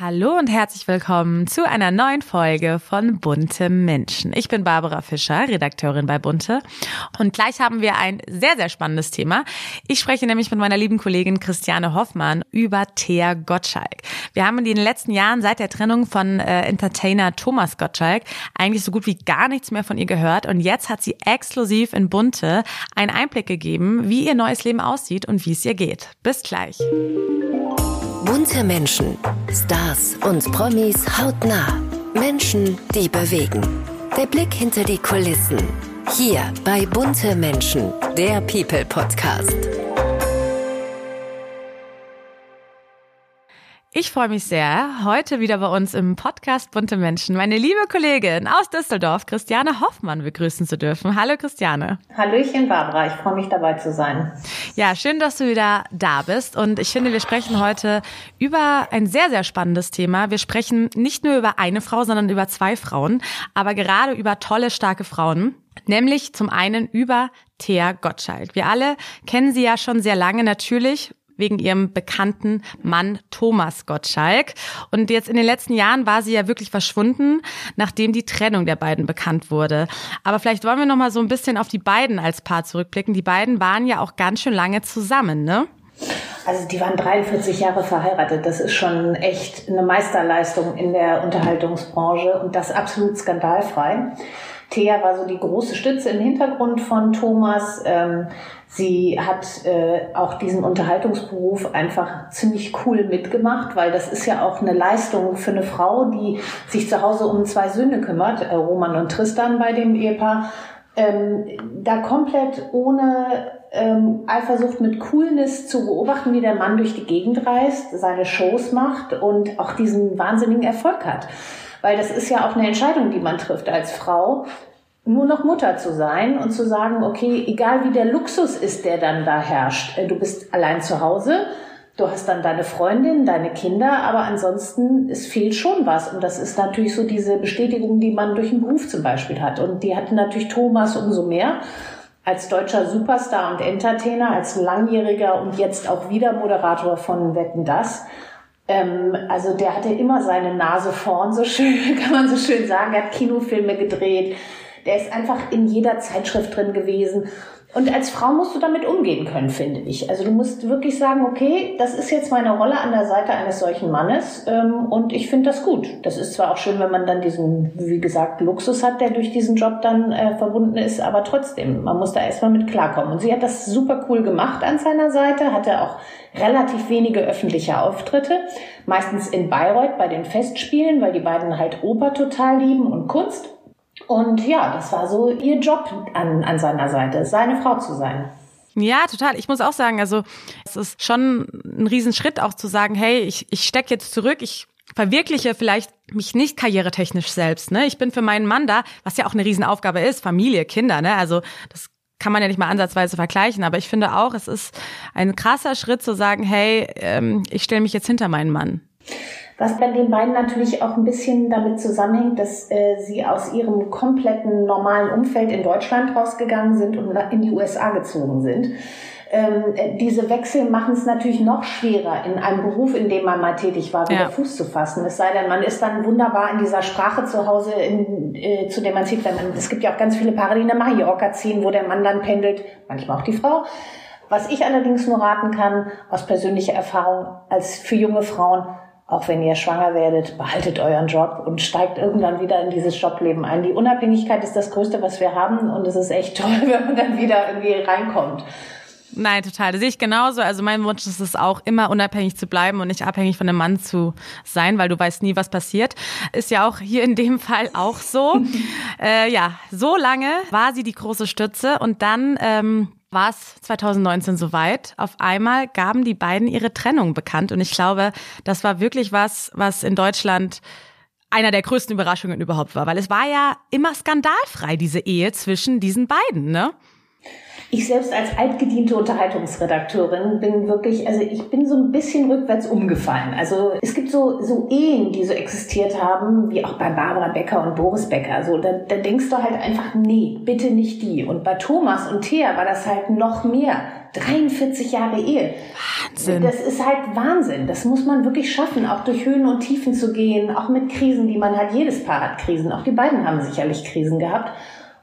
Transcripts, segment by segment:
Hallo und herzlich willkommen zu einer neuen Folge von Bunte Menschen. Ich bin Barbara Fischer, Redakteurin bei Bunte. Und gleich haben wir ein sehr, sehr spannendes Thema. Ich spreche nämlich mit meiner lieben Kollegin Christiane Hoffmann über Thea Gottschalk. Wir haben in den letzten Jahren seit der Trennung von äh, Entertainer Thomas Gottschalk eigentlich so gut wie gar nichts mehr von ihr gehört. Und jetzt hat sie exklusiv in Bunte einen Einblick gegeben, wie ihr neues Leben aussieht und wie es ihr geht. Bis gleich. Bunte Menschen, Stars und Promis hautnah. Menschen, die bewegen. Der Blick hinter die Kulissen. Hier bei Bunte Menschen, der People Podcast. Ich freue mich sehr, heute wieder bei uns im Podcast Bunte Menschen meine liebe Kollegin aus Düsseldorf, Christiane Hoffmann, begrüßen zu dürfen. Hallo Christiane. Hallöchen Barbara, ich freue mich dabei zu sein. Ja, schön, dass du wieder da bist und ich finde, wir sprechen heute über ein sehr, sehr spannendes Thema. Wir sprechen nicht nur über eine Frau, sondern über zwei Frauen, aber gerade über tolle, starke Frauen. Nämlich zum einen über Thea Gottschalk. Wir alle kennen sie ja schon sehr lange natürlich wegen ihrem bekannten Mann Thomas Gottschalk. Und jetzt in den letzten Jahren war sie ja wirklich verschwunden, nachdem die Trennung der beiden bekannt wurde. Aber vielleicht wollen wir noch mal so ein bisschen auf die beiden als Paar zurückblicken. Die beiden waren ja auch ganz schön lange zusammen, ne? Also die waren 43 Jahre verheiratet. Das ist schon echt eine Meisterleistung in der Unterhaltungsbranche und das absolut skandalfrei. Thea war so die große Stütze im Hintergrund von Thomas. Ähm, sie hat äh, auch diesen Unterhaltungsberuf einfach ziemlich cool mitgemacht, weil das ist ja auch eine Leistung für eine Frau, die sich zu Hause um zwei Söhne kümmert, äh, Roman und Tristan bei dem Ehepaar. Ähm, da komplett ohne ähm, Eifersucht mit Coolness zu beobachten, wie der Mann durch die Gegend reist, seine Shows macht und auch diesen wahnsinnigen Erfolg hat. Weil das ist ja auch eine Entscheidung, die man trifft als Frau, nur noch Mutter zu sein und zu sagen, okay, egal wie der Luxus ist, der dann da herrscht, äh, du bist allein zu Hause, du hast dann deine Freundin, deine Kinder, aber ansonsten, es fehlt schon was. Und das ist natürlich so diese Bestätigung, die man durch den Beruf zum Beispiel hat. Und die hatte natürlich Thomas umso mehr als deutscher Superstar und Entertainer, als langjähriger und jetzt auch wieder Moderator von Wetten Das ähm, also der hatte immer seine Nase vorn, so schön, kann man so schön sagen. Er hat Kinofilme gedreht. Der ist einfach in jeder Zeitschrift drin gewesen. Und als Frau musst du damit umgehen können, finde ich. Also du musst wirklich sagen, okay, das ist jetzt meine Rolle an der Seite eines solchen Mannes ähm, und ich finde das gut. Das ist zwar auch schön, wenn man dann diesen, wie gesagt, Luxus hat, der durch diesen Job dann äh, verbunden ist, aber trotzdem, man muss da erstmal mit klarkommen. Und sie hat das super cool gemacht an seiner Seite, hatte auch relativ wenige öffentliche Auftritte, meistens in Bayreuth bei den Festspielen, weil die beiden halt Oper total lieben und Kunst. Und ja, das war so ihr Job an, an seiner Seite, seine Frau zu sein. Ja, total. Ich muss auch sagen, also es ist schon ein Riesenschritt auch zu sagen, hey, ich, ich stecke jetzt zurück, ich verwirkliche vielleicht mich nicht karrieretechnisch selbst. Ne? Ich bin für meinen Mann da, was ja auch eine Riesenaufgabe ist, Familie, Kinder. Ne? Also das kann man ja nicht mal ansatzweise vergleichen, aber ich finde auch, es ist ein krasser Schritt zu sagen, hey, ähm, ich stelle mich jetzt hinter meinen Mann. Was bei den beiden natürlich auch ein bisschen damit zusammenhängt, dass äh, sie aus ihrem kompletten normalen Umfeld in Deutschland rausgegangen sind und in die USA gezogen sind. Ähm, äh, diese Wechsel machen es natürlich noch schwerer, in einem Beruf, in dem man mal tätig war, wieder ja. Fuß zu fassen. Es sei denn, man ist dann wunderbar in dieser Sprache zu Hause, in, äh, zu der man zieht. Wenn man, es gibt ja auch ganz viele Paare, die nach Mallorca ziehen, wo der Mann dann pendelt, manchmal auch die Frau. Was ich allerdings nur raten kann, aus persönlicher Erfahrung, als für junge Frauen, auch wenn ihr schwanger werdet, behaltet euren Job und steigt irgendwann wieder in dieses Jobleben ein. Die Unabhängigkeit ist das Größte, was wir haben und es ist echt toll, wenn man dann wieder irgendwie reinkommt. Nein, total. Das sehe ich genauso. Also mein Wunsch ist es auch, immer unabhängig zu bleiben und nicht abhängig von einem Mann zu sein, weil du weißt nie, was passiert. Ist ja auch hier in dem Fall auch so. äh, ja, so lange war sie die große Stütze und dann ähm, war es 2019 soweit. Auf einmal gaben die beiden ihre Trennung bekannt. Und ich glaube, das war wirklich was, was in Deutschland einer der größten Überraschungen überhaupt war. Weil es war ja immer skandalfrei, diese Ehe zwischen diesen beiden, ne? Ich selbst als altgediente Unterhaltungsredakteurin bin wirklich, also ich bin so ein bisschen rückwärts umgefallen. Also es gibt so, so Ehen, die so existiert haben, wie auch bei Barbara Becker und Boris Becker. So, da, da denkst du halt einfach, nee, bitte nicht die. Und bei Thomas und Thea war das halt noch mehr. 43 Jahre Ehe. Wahnsinn. Das ist halt Wahnsinn. Das muss man wirklich schaffen, auch durch Höhen und Tiefen zu gehen, auch mit Krisen, die man hat. Jedes Paar hat Krisen. Auch die beiden haben sicherlich Krisen gehabt.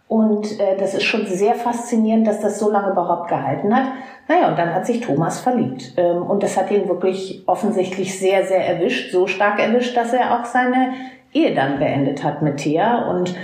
Und äh, das ist schon sehr faszinierend, dass das so lange überhaupt gehalten hat. Naja, und dann hat sich Thomas verliebt. Ähm, und das hat ihn wirklich offensichtlich sehr, sehr erwischt. So stark erwischt, dass er auch seine Ehe dann beendet hat mit Thea. Und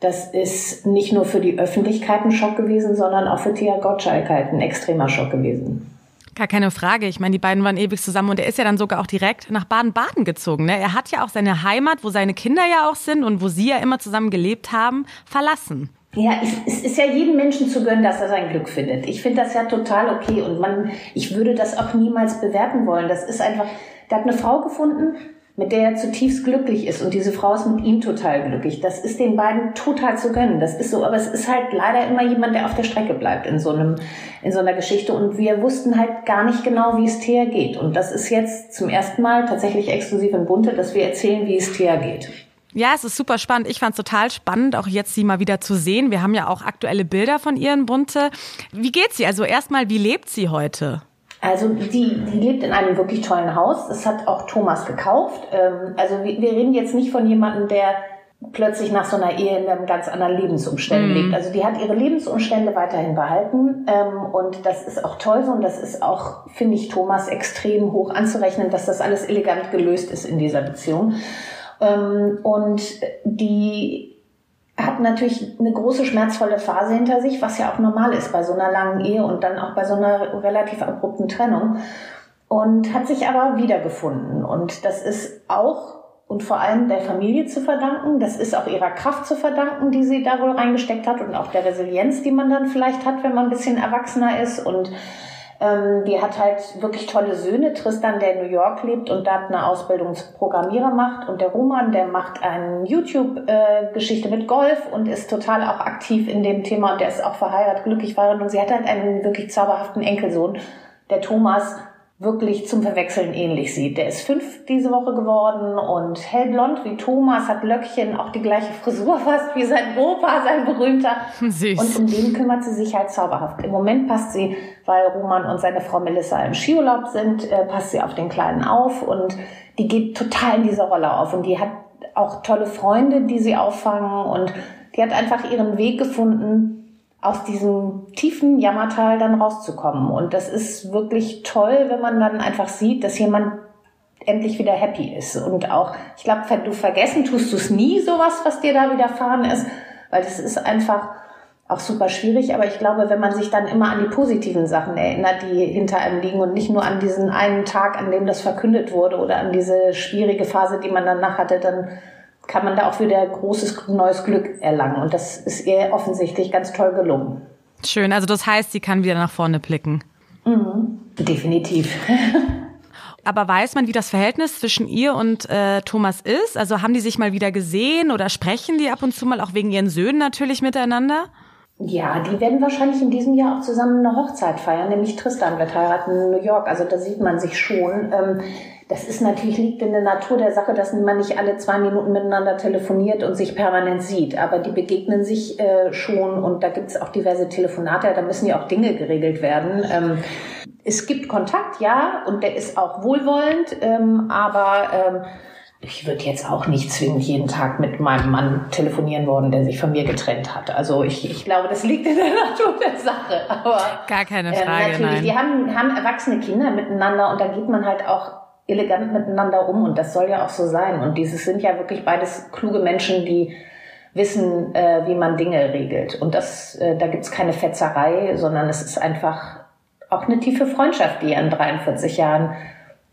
das ist nicht nur für die Öffentlichkeit ein Schock gewesen, sondern auch für Thea Gottschalk halt ein extremer Schock gewesen. Gar keine Frage. Ich meine, die beiden waren ewig zusammen und er ist ja dann sogar auch direkt nach Baden-Baden gezogen. Ne? Er hat ja auch seine Heimat, wo seine Kinder ja auch sind und wo sie ja immer zusammen gelebt haben, verlassen. Ja, es, ist ja jedem Menschen zu gönnen, dass er sein Glück findet. Ich finde das ja total okay und man, ich würde das auch niemals bewerten wollen. Das ist einfach, der hat eine Frau gefunden, mit der er zutiefst glücklich ist und diese Frau ist mit ihm total glücklich. Das ist den beiden total zu gönnen. Das ist so, aber es ist halt leider immer jemand, der auf der Strecke bleibt in so einem, in so einer Geschichte und wir wussten halt gar nicht genau, wie es Thea geht. Und das ist jetzt zum ersten Mal tatsächlich exklusiv in Bunte, dass wir erzählen, wie es Thea geht. Ja, es ist super spannend. Ich fand es total spannend, auch jetzt sie mal wieder zu sehen. Wir haben ja auch aktuelle Bilder von ihr in Bunte. Wie geht sie? Also erstmal, wie lebt sie heute? Also die, die lebt in einem wirklich tollen Haus. Das hat auch Thomas gekauft. Ähm, also wir, wir reden jetzt nicht von jemandem, der plötzlich nach so einer Ehe in einem ganz anderen Lebensumständen mm. lebt. Also die hat ihre Lebensumstände weiterhin behalten ähm, und das ist auch toll so und das ist auch, finde ich, Thomas extrem hoch anzurechnen, dass das alles elegant gelöst ist in dieser Beziehung. Ähm, und die hat natürlich eine große schmerzvolle Phase hinter sich, was ja auch normal ist bei so einer langen Ehe und dann auch bei so einer relativ abrupten Trennung. Und hat sich aber wiedergefunden. Und das ist auch und vor allem der Familie zu verdanken. Das ist auch ihrer Kraft zu verdanken, die sie da wohl reingesteckt hat und auch der Resilienz, die man dann vielleicht hat, wenn man ein bisschen erwachsener ist und ähm, die hat halt wirklich tolle Söhne. Tristan, der in New York lebt und da eine Ausbildung zum Programmierer macht. Und der Roman, der macht eine YouTube-Geschichte mit Golf und ist total auch aktiv in dem Thema. Und der ist auch verheiratet, glücklich verheiratet. Und sie hat halt einen wirklich zauberhaften Enkelsohn, der Thomas wirklich zum Verwechseln ähnlich sieht. Der ist fünf diese Woche geworden und hellblond wie Thomas, hat Löckchen, auch die gleiche Frisur fast wie sein Opa, sein berühmter. Süß. Und um den kümmert sie sich halt zauberhaft. Im Moment passt sie, weil Roman und seine Frau Melissa im Skiurlaub sind, äh, passt sie auf den Kleinen auf und die geht total in dieser Rolle auf und die hat auch tolle Freunde, die sie auffangen und die hat einfach ihren Weg gefunden, aus diesem tiefen Jammertal dann rauszukommen. Und das ist wirklich toll, wenn man dann einfach sieht, dass jemand endlich wieder happy ist. Und auch, ich glaube, du vergessen tust du es nie, sowas, was dir da widerfahren ist, weil das ist einfach auch super schwierig. Aber ich glaube, wenn man sich dann immer an die positiven Sachen erinnert, die hinter einem liegen und nicht nur an diesen einen Tag, an dem das verkündet wurde oder an diese schwierige Phase, die man danach hatte, dann kann man da auch wieder großes neues Glück erlangen. Und das ist ihr offensichtlich ganz toll gelungen. Schön, also das heißt, sie kann wieder nach vorne blicken. Mhm. Definitiv. Aber weiß man, wie das Verhältnis zwischen ihr und äh, Thomas ist? Also haben die sich mal wieder gesehen oder sprechen die ab und zu mal auch wegen ihren Söhnen natürlich miteinander? Ja, die werden wahrscheinlich in diesem Jahr auch zusammen eine Hochzeit feiern, nämlich Tristan wird heiraten in New York. Also da sieht man sich schon. Ähm, das ist natürlich, liegt in der Natur der Sache, dass man nicht alle zwei Minuten miteinander telefoniert und sich permanent sieht. Aber die begegnen sich äh, schon und da gibt es auch diverse Telefonate, da müssen ja auch Dinge geregelt werden. Ähm, es gibt Kontakt, ja, und der ist auch wohlwollend, ähm, aber ähm, ich würde jetzt auch nicht zwingend jeden Tag mit meinem Mann telefonieren wollen, der sich von mir getrennt hat. Also ich, ich glaube, das liegt in der Natur der Sache. Aber, Gar keine ähm, Frage. Ähm, natürlich, nein. die haben, haben erwachsene Kinder miteinander und da geht man halt auch elegant miteinander um und das soll ja auch so sein. Und dieses sind ja wirklich beides kluge Menschen, die wissen, äh, wie man Dinge regelt. Und das, äh, da gibt's keine Fetzerei, sondern es ist einfach auch eine tiefe Freundschaft, die in 43 Jahren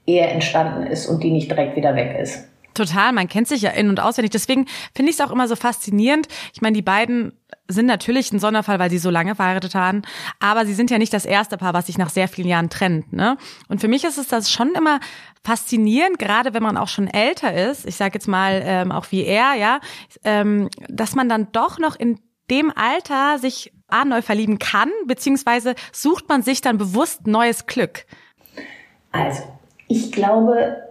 eher entstanden ist und die nicht direkt wieder weg ist. Total, man kennt sich ja in- und auswendig. Deswegen finde ich es auch immer so faszinierend. Ich meine, die beiden sind natürlich ein Sonderfall, weil sie so lange verheiratet waren, aber sie sind ja nicht das erste Paar, was sich nach sehr vielen Jahren trennt. Ne? Und für mich ist es das schon immer faszinierend, gerade wenn man auch schon älter ist, ich sage jetzt mal ähm, auch wie er, ja, ähm, dass man dann doch noch in dem Alter sich A, neu verlieben kann, beziehungsweise sucht man sich dann bewusst neues Glück? Also, ich glaube,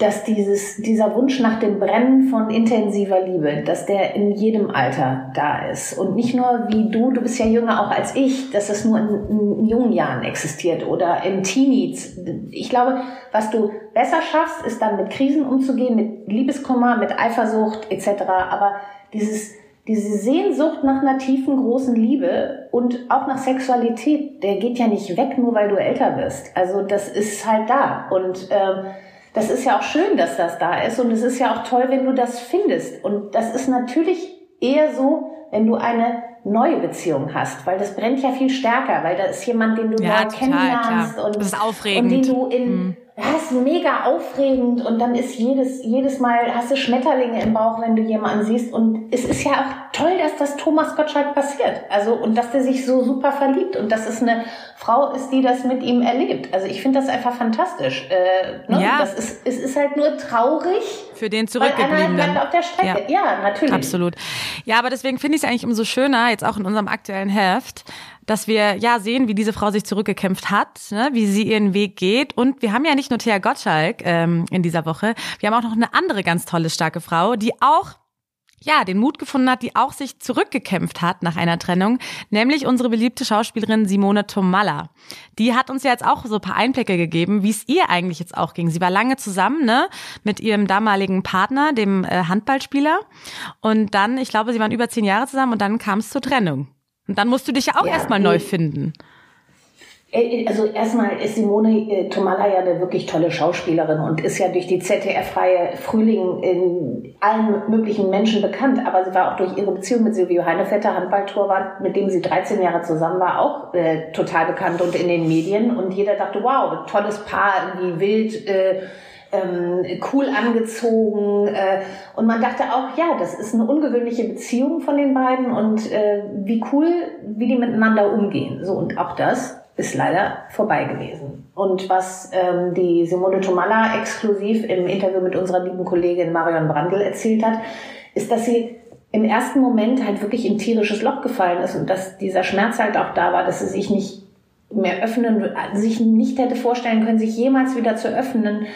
dass dieses, dieser Wunsch nach dem Brennen von intensiver Liebe, dass der in jedem Alter da ist. Und nicht nur wie du, du bist ja jünger auch als ich, dass es nur in, in jungen Jahren existiert oder im Teenies. Ich glaube, was du besser schaffst, ist dann mit Krisen umzugehen, mit Liebeskummer, mit Eifersucht etc. Aber dieses, diese Sehnsucht nach einer tiefen, großen Liebe und auch nach Sexualität, der geht ja nicht weg, nur weil du älter wirst. Also das ist halt da. Und ähm, das ist ja auch schön, dass das da ist und es ist ja auch toll, wenn du das findest. Und das ist natürlich eher so, wenn du eine neue Beziehung hast, weil das brennt ja viel stärker, weil da ist jemand, den du ja, neu kennenlernst und, das ist aufregend. und den du in mhm das ist mega aufregend und dann ist jedes, jedes Mal hast du Schmetterlinge im Bauch, wenn du jemanden siehst und es ist ja auch toll, dass das Thomas Gottschalk passiert. Also und dass der sich so super verliebt und dass es eine Frau ist, die das mit ihm erlebt. Also ich finde das einfach fantastisch. Äh, ne? Ja. Das ist, es ist halt nur traurig. Für den Zurückgebliebenen. Weil auf der Strecke. Ja. ja, natürlich. Absolut. Ja, aber deswegen finde ich es eigentlich umso schöner, jetzt auch in unserem aktuellen Heft, dass wir ja sehen, wie diese Frau sich zurückgekämpft hat, ne, wie sie ihren Weg geht. Und wir haben ja nicht nur Thea Gottschalk ähm, in dieser Woche, wir haben auch noch eine andere ganz tolle, starke Frau, die auch ja, den Mut gefunden hat, die auch sich zurückgekämpft hat nach einer Trennung, nämlich unsere beliebte Schauspielerin Simone Tomalla. Die hat uns ja jetzt auch so ein paar Einblicke gegeben, wie es ihr eigentlich jetzt auch ging. Sie war lange zusammen, ne, mit ihrem damaligen Partner, dem äh, Handballspieler. Und dann, ich glaube, sie waren über zehn Jahre zusammen und dann kam es zur Trennung. Und dann musst du dich ja auch ja, erstmal neu finden. Äh, also erstmal ist Simone äh, Tomala ja eine wirklich tolle Schauspielerin und ist ja durch die ZDF-Reihe Frühling in allen möglichen Menschen bekannt. Aber sie war auch durch ihre Beziehung mit Silvio Heinevetter, Handballtorwart, mit dem sie 13 Jahre zusammen war, auch äh, total bekannt und in den Medien. Und jeder dachte, wow, tolles Paar, irgendwie wild. Äh, ähm, cool angezogen. Äh, und man dachte auch, ja, das ist eine ungewöhnliche Beziehung von den beiden und äh, wie cool, wie die miteinander umgehen. So, und auch das ist leider vorbei gewesen. Und was ähm, die Simone Tomalla exklusiv im Interview mit unserer lieben Kollegin Marion Brandl erzählt hat, ist, dass sie im ersten Moment halt wirklich in tierisches Loch gefallen ist und dass dieser Schmerz halt auch da war, dass sie sich nicht mehr öffnen, sich nicht hätte vorstellen können, sich jemals wieder zu öffnen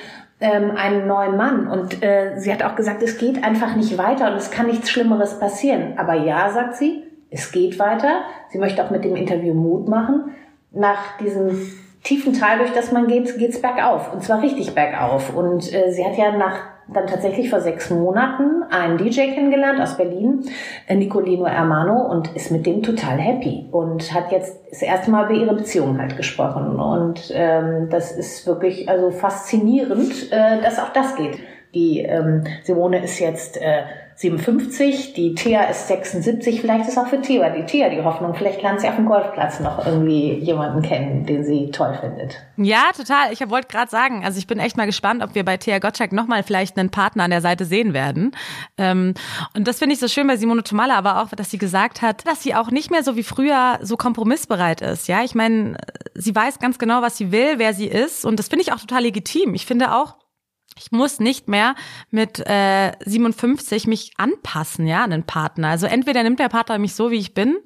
ähm, einen neuen Mann. Und äh, sie hat auch gesagt, es geht einfach nicht weiter und es kann nichts Schlimmeres passieren. Aber ja, sagt sie, es geht weiter. Sie möchte auch mit dem Interview Mut machen. Nach diesem tiefen Tal, durch das man geht, geht's bergauf. Und zwar richtig bergauf. Und äh, sie hat ja nach dann tatsächlich vor sechs Monaten einen DJ kennengelernt aus Berlin, äh, Nicolino Hermano, und ist mit dem total happy und hat jetzt das erste Mal über ihre Beziehung halt gesprochen. Und ähm, das ist wirklich also faszinierend, äh, dass auch das geht. Die ähm, Simone ist jetzt äh, 57, die Thea ist 76, vielleicht ist auch für Thea die Thea die Hoffnung, vielleicht lernt sie auf dem Golfplatz noch irgendwie jemanden kennen, den sie toll findet. Ja, total. Ich wollte gerade sagen, also ich bin echt mal gespannt, ob wir bei Thea Gottschalk nochmal vielleicht einen Partner an der Seite sehen werden. Ähm, und das finde ich so schön bei Simone Tomalla, aber auch, dass sie gesagt hat, dass sie auch nicht mehr so wie früher so kompromissbereit ist. Ja, ich meine, sie weiß ganz genau, was sie will, wer sie ist und das finde ich auch total legitim. Ich finde auch, ich muss nicht mehr mit äh, 57 mich anpassen, ja, an den Partner. Also entweder nimmt der Partner mich so, wie ich bin,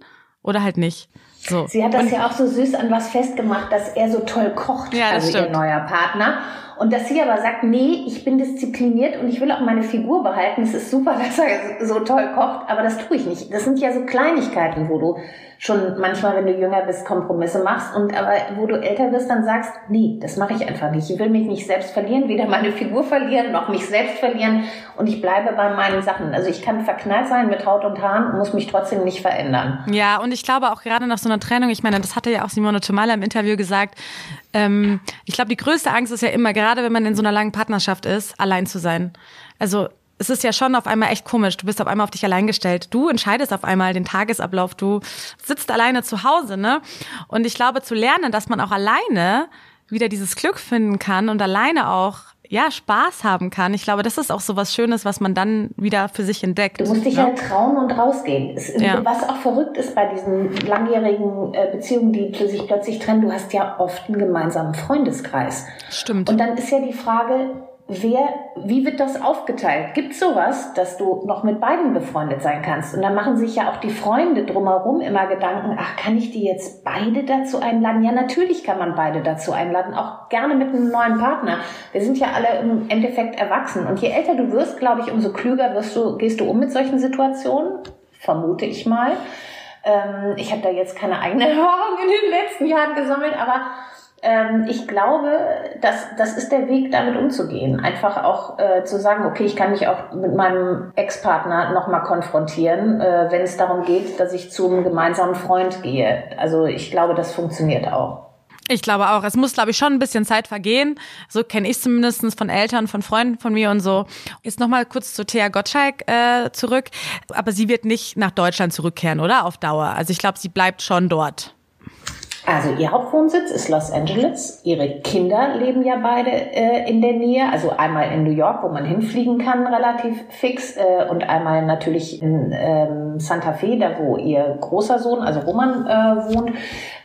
oder halt nicht. So. Sie hat das und, ja auch so süß an was festgemacht, dass er so toll kocht, ja, also stimmt. ihr neuer Partner. Und dass sie aber sagt, nee, ich bin diszipliniert und ich will auch meine Figur behalten. Es ist super, dass er so toll kocht, aber das tue ich nicht. Das sind ja so Kleinigkeiten, wo du schon manchmal, wenn du jünger bist, Kompromisse machst und aber wo du älter wirst, dann sagst, nee, das mache ich einfach nicht. Ich will mich nicht selbst verlieren, weder meine Figur verlieren noch mich selbst verlieren und ich bleibe bei meinen Sachen. Also ich kann verknallt sein mit Haut und Haaren und muss mich trotzdem nicht verändern. Ja, und ich glaube auch gerade nach so einer Trennung, ich meine, das hatte ja auch Simone Tomala im Interview gesagt, ähm, ich glaube, die größte Angst ist ja immer, gerade wenn man in so einer langen Partnerschaft ist, allein zu sein. Also es ist ja schon auf einmal echt komisch. Du bist auf einmal auf dich allein gestellt. Du entscheidest auf einmal den Tagesablauf. Du sitzt alleine zu Hause, ne? Und ich glaube, zu lernen, dass man auch alleine wieder dieses Glück finden kann und alleine auch ja, Spaß haben kann. Ich glaube, das ist auch so was Schönes, was man dann wieder für sich entdeckt. Du musst dich ne? halt trauen und rausgehen. Es, ja. Was auch verrückt ist bei diesen langjährigen äh, Beziehungen, die sich plötzlich trennen, du hast ja oft einen gemeinsamen Freundeskreis. Stimmt. Und dann ist ja die Frage, wer, wie wird das aufgeteilt? Gibt sowas, dass du noch mit beiden befreundet sein kannst? Und dann machen sich ja auch die Freunde drumherum immer Gedanken, ach, kann ich die jetzt beide dazu einladen? Ja, natürlich kann man beide dazu einladen, auch gerne mit einem neuen Partner. Wir sind ja alle im Endeffekt erwachsen. Und je älter du wirst, glaube ich, umso klüger wirst du, gehst du um mit solchen Situationen, vermute ich mal. Ähm, ich habe da jetzt keine eigene Erfahrung in den letzten Jahren gesammelt, aber ich glaube, dass das ist der Weg, damit umzugehen. Einfach auch äh, zu sagen, okay, ich kann mich auch mit meinem Ex-Partner nochmal konfrontieren, äh, wenn es darum geht, dass ich zu einem gemeinsamen Freund gehe. Also ich glaube, das funktioniert auch. Ich glaube auch, es muss, glaube ich, schon ein bisschen Zeit vergehen. So kenne ich zumindest von Eltern, von Freunden von mir und so. Jetzt nochmal kurz zu Thea Gottschalk äh, zurück. Aber sie wird nicht nach Deutschland zurückkehren, oder? Auf Dauer. Also ich glaube, sie bleibt schon dort. Also ihr Hauptwohnsitz ist Los Angeles. Ihre Kinder leben ja beide äh, in der Nähe. Also einmal in New York, wo man hinfliegen kann, relativ fix. Äh, und einmal natürlich in ähm, Santa Fe, da wo ihr großer Sohn, also Roman, äh, wohnt.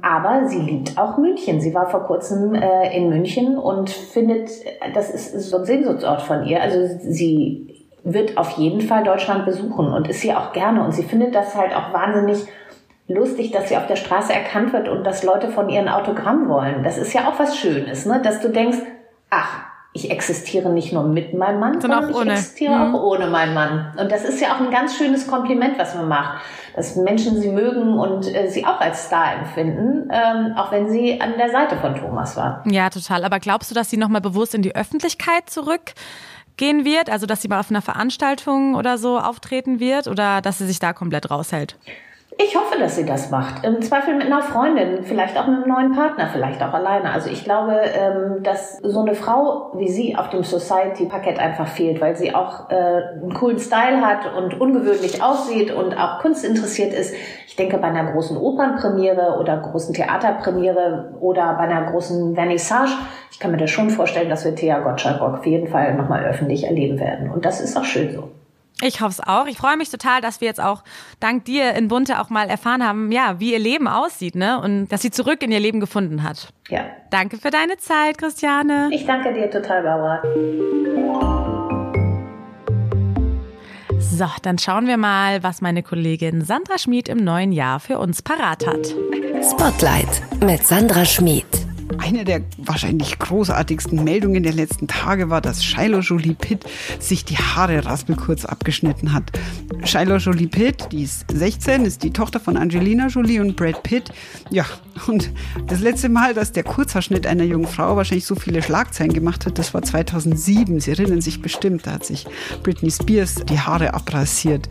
Aber sie liebt auch München. Sie war vor kurzem äh, in München und findet, das ist so ein Sehnsuchtsort von ihr. Also sie wird auf jeden Fall Deutschland besuchen und ist hier auch gerne. Und sie findet das halt auch wahnsinnig lustig, dass sie auf der Straße erkannt wird und dass Leute von ihren Autogramm wollen. Das ist ja auch was Schönes, ne? dass du denkst, ach, ich existiere nicht nur mit meinem Mann, sondern, ich ohne. existiere mhm. auch ohne meinen Mann. Und das ist ja auch ein ganz schönes Kompliment, was man macht. Dass Menschen sie mögen und äh, sie auch als Star empfinden, ähm, auch wenn sie an der Seite von Thomas war. Ja, total. Aber glaubst du, dass sie nochmal bewusst in die Öffentlichkeit zurückgehen wird? Also, dass sie mal auf einer Veranstaltung oder so auftreten wird oder dass sie sich da komplett raushält? Ich hoffe, dass sie das macht. Im Zweifel mit einer Freundin, vielleicht auch mit einem neuen Partner, vielleicht auch alleine. Also ich glaube, ähm, dass so eine Frau wie sie auf dem Society-Parkett einfach fehlt, weil sie auch äh, einen coolen Style hat und ungewöhnlich aussieht und auch kunstinteressiert ist. Ich denke, bei einer großen Opernpremiere oder großen Theaterpremiere oder bei einer großen Vernissage, ich kann mir das schon vorstellen, dass wir Thea Gottschalk auf jeden Fall nochmal öffentlich erleben werden. Und das ist auch schön so. Ich hoffe es auch. Ich freue mich total, dass wir jetzt auch dank dir in Bunte auch mal erfahren haben, ja, wie ihr Leben aussieht, ne? Und dass sie zurück in ihr Leben gefunden hat. Ja. Danke für deine Zeit, Christiane. Ich danke dir total, Barbara. So, dann schauen wir mal, was meine Kollegin Sandra Schmid im neuen Jahr für uns parat hat. Spotlight mit Sandra Schmid. Eine der wahrscheinlich großartigsten Meldungen der letzten Tage war, dass Shiloh Jolie Pitt sich die Haare raspelkurz abgeschnitten hat. Shiloh Jolie Pitt, die ist 16, ist die Tochter von Angelina Jolie und Brad Pitt. Ja, und das letzte Mal, dass der Kurzhaarschnitt einer jungen Frau wahrscheinlich so viele Schlagzeilen gemacht hat, das war 2007. Sie erinnern sich bestimmt, da hat sich Britney Spears die Haare abrasiert.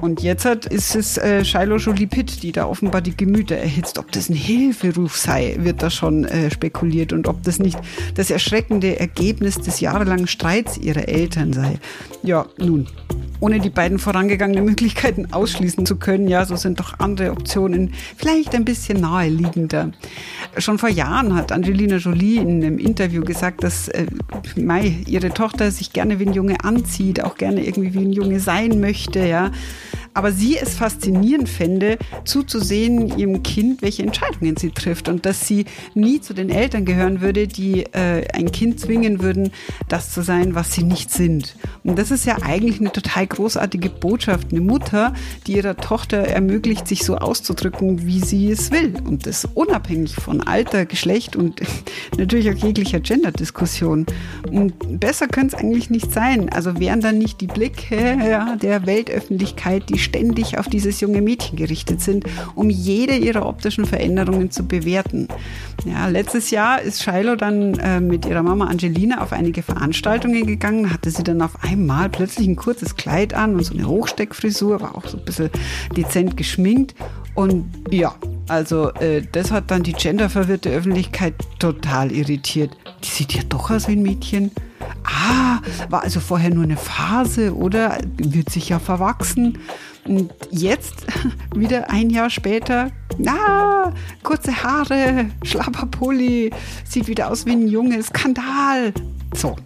Und jetzt hat, ist es äh, Shiloh Jolie Pitt, die da offenbar die Gemüter erhitzt. Ob das ein Hilferuf sei, wird da schon äh, spekuliert. Und ob das nicht das erschreckende Ergebnis des jahrelangen Streits ihrer Eltern sei. Ja, nun, ohne die beiden vorangegangenen Möglichkeiten ausschließen zu können. Ja, so sind doch andere Optionen vielleicht ein bisschen naheliegender. Schon vor Jahren hat Angelina Jolie in einem Interview gesagt, dass äh, Mai, ihre Tochter sich gerne wie ein Junge anzieht, auch gerne irgendwie wie ein Junge sein möchte, ja aber sie es faszinierend fände, zuzusehen ihrem Kind, welche Entscheidungen sie trifft und dass sie nie zu den Eltern gehören würde, die äh, ein Kind zwingen würden, das zu sein, was sie nicht sind. Und das ist ja eigentlich eine total großartige Botschaft, eine Mutter, die ihrer Tochter ermöglicht, sich so auszudrücken, wie sie es will. Und das unabhängig von Alter, Geschlecht und natürlich auch jeglicher Gender-Diskussion. Und besser könnte es eigentlich nicht sein. Also wären dann nicht die Blicke ja, der Weltöffentlichkeit, die ständig auf dieses junge Mädchen gerichtet sind, um jede ihrer optischen Veränderungen zu bewerten. Ja, letztes Jahr ist Shiloh dann äh, mit ihrer Mama Angelina auf einige Veranstaltungen gegangen, hatte sie dann auf einmal plötzlich ein kurzes Kleid an und so eine Hochsteckfrisur, war auch so ein bisschen dezent geschminkt. Und ja, also äh, das hat dann die genderverwirrte Öffentlichkeit total irritiert. Die sieht ja doch aus wie ein Mädchen. Ah, war also vorher nur eine Phase oder wird sich ja verwachsen. Und jetzt, wieder ein Jahr später, na, kurze Haare, Schlapperpulli, sieht wieder aus wie ein Junge, Skandal. So,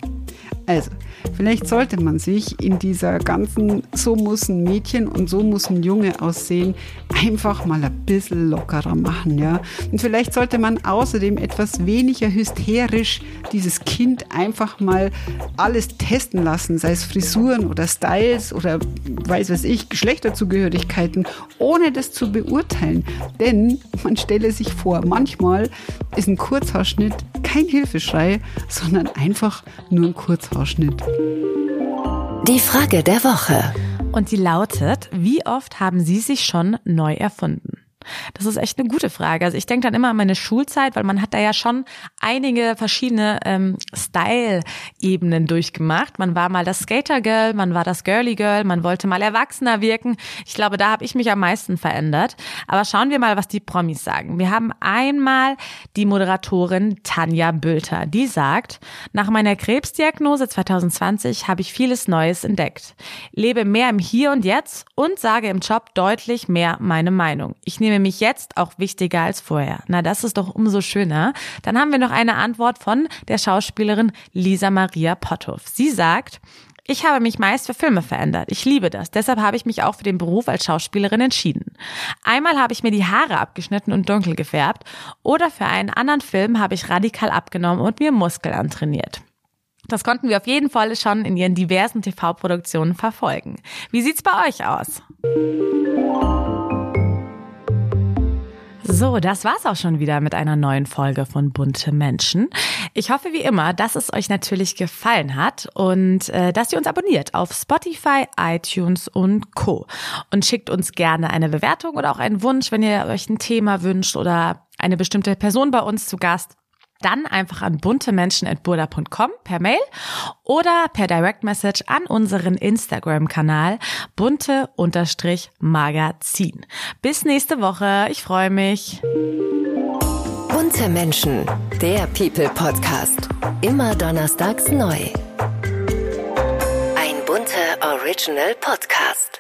also, Vielleicht sollte man sich in dieser ganzen so muss ein Mädchen und so muss ein Junge aussehen einfach mal ein bisschen lockerer machen, ja. Und vielleicht sollte man außerdem etwas weniger hysterisch dieses Kind einfach mal alles testen lassen, sei es Frisuren oder Styles oder weiß was ich, Geschlechterzugehörigkeiten, ohne das zu beurteilen. Denn man stelle sich vor, manchmal ist ein Kurzhaarschnitt kein Hilfeschrei, sondern einfach nur ein Kurzhaarschnitt. Die Frage der Woche. Und die lautet, wie oft haben Sie sich schon neu erfunden? Das ist echt eine gute Frage. Also ich denke dann immer an meine Schulzeit, weil man hat da ja schon einige verschiedene ähm, Style-Ebenen durchgemacht. Man war mal das Skater-Girl, man war das Girly-Girl, man wollte mal erwachsener wirken. Ich glaube, da habe ich mich am meisten verändert. Aber schauen wir mal, was die Promis sagen. Wir haben einmal die Moderatorin Tanja Bülter. Die sagt, nach meiner Krebsdiagnose 2020 habe ich vieles Neues entdeckt. Lebe mehr im Hier und Jetzt und sage im Job deutlich mehr meine Meinung. Ich nehme mich jetzt auch wichtiger als vorher. Na, das ist doch umso schöner. Dann haben wir noch eine Antwort von der Schauspielerin Lisa Maria Potthoff. Sie sagt, ich habe mich meist für Filme verändert. Ich liebe das. Deshalb habe ich mich auch für den Beruf als Schauspielerin entschieden. Einmal habe ich mir die Haare abgeschnitten und dunkel gefärbt oder für einen anderen Film habe ich radikal abgenommen und mir Muskeln antrainiert. Das konnten wir auf jeden Fall schon in ihren diversen TV-Produktionen verfolgen. Wie sieht's bei euch aus? So, das war's auch schon wieder mit einer neuen Folge von Bunte Menschen. Ich hoffe wie immer, dass es euch natürlich gefallen hat und äh, dass ihr uns abonniert auf Spotify, iTunes und Co. Und schickt uns gerne eine Bewertung oder auch einen Wunsch, wenn ihr euch ein Thema wünscht oder eine bestimmte Person bei uns zu Gast dann einfach an buntemenschen.burda.com per Mail oder per Direct Message an unseren Instagram-Kanal bunte-magazin. Bis nächste Woche. Ich freue mich. Bunte Menschen, der People Podcast. Immer donnerstags neu. Ein bunter Original Podcast.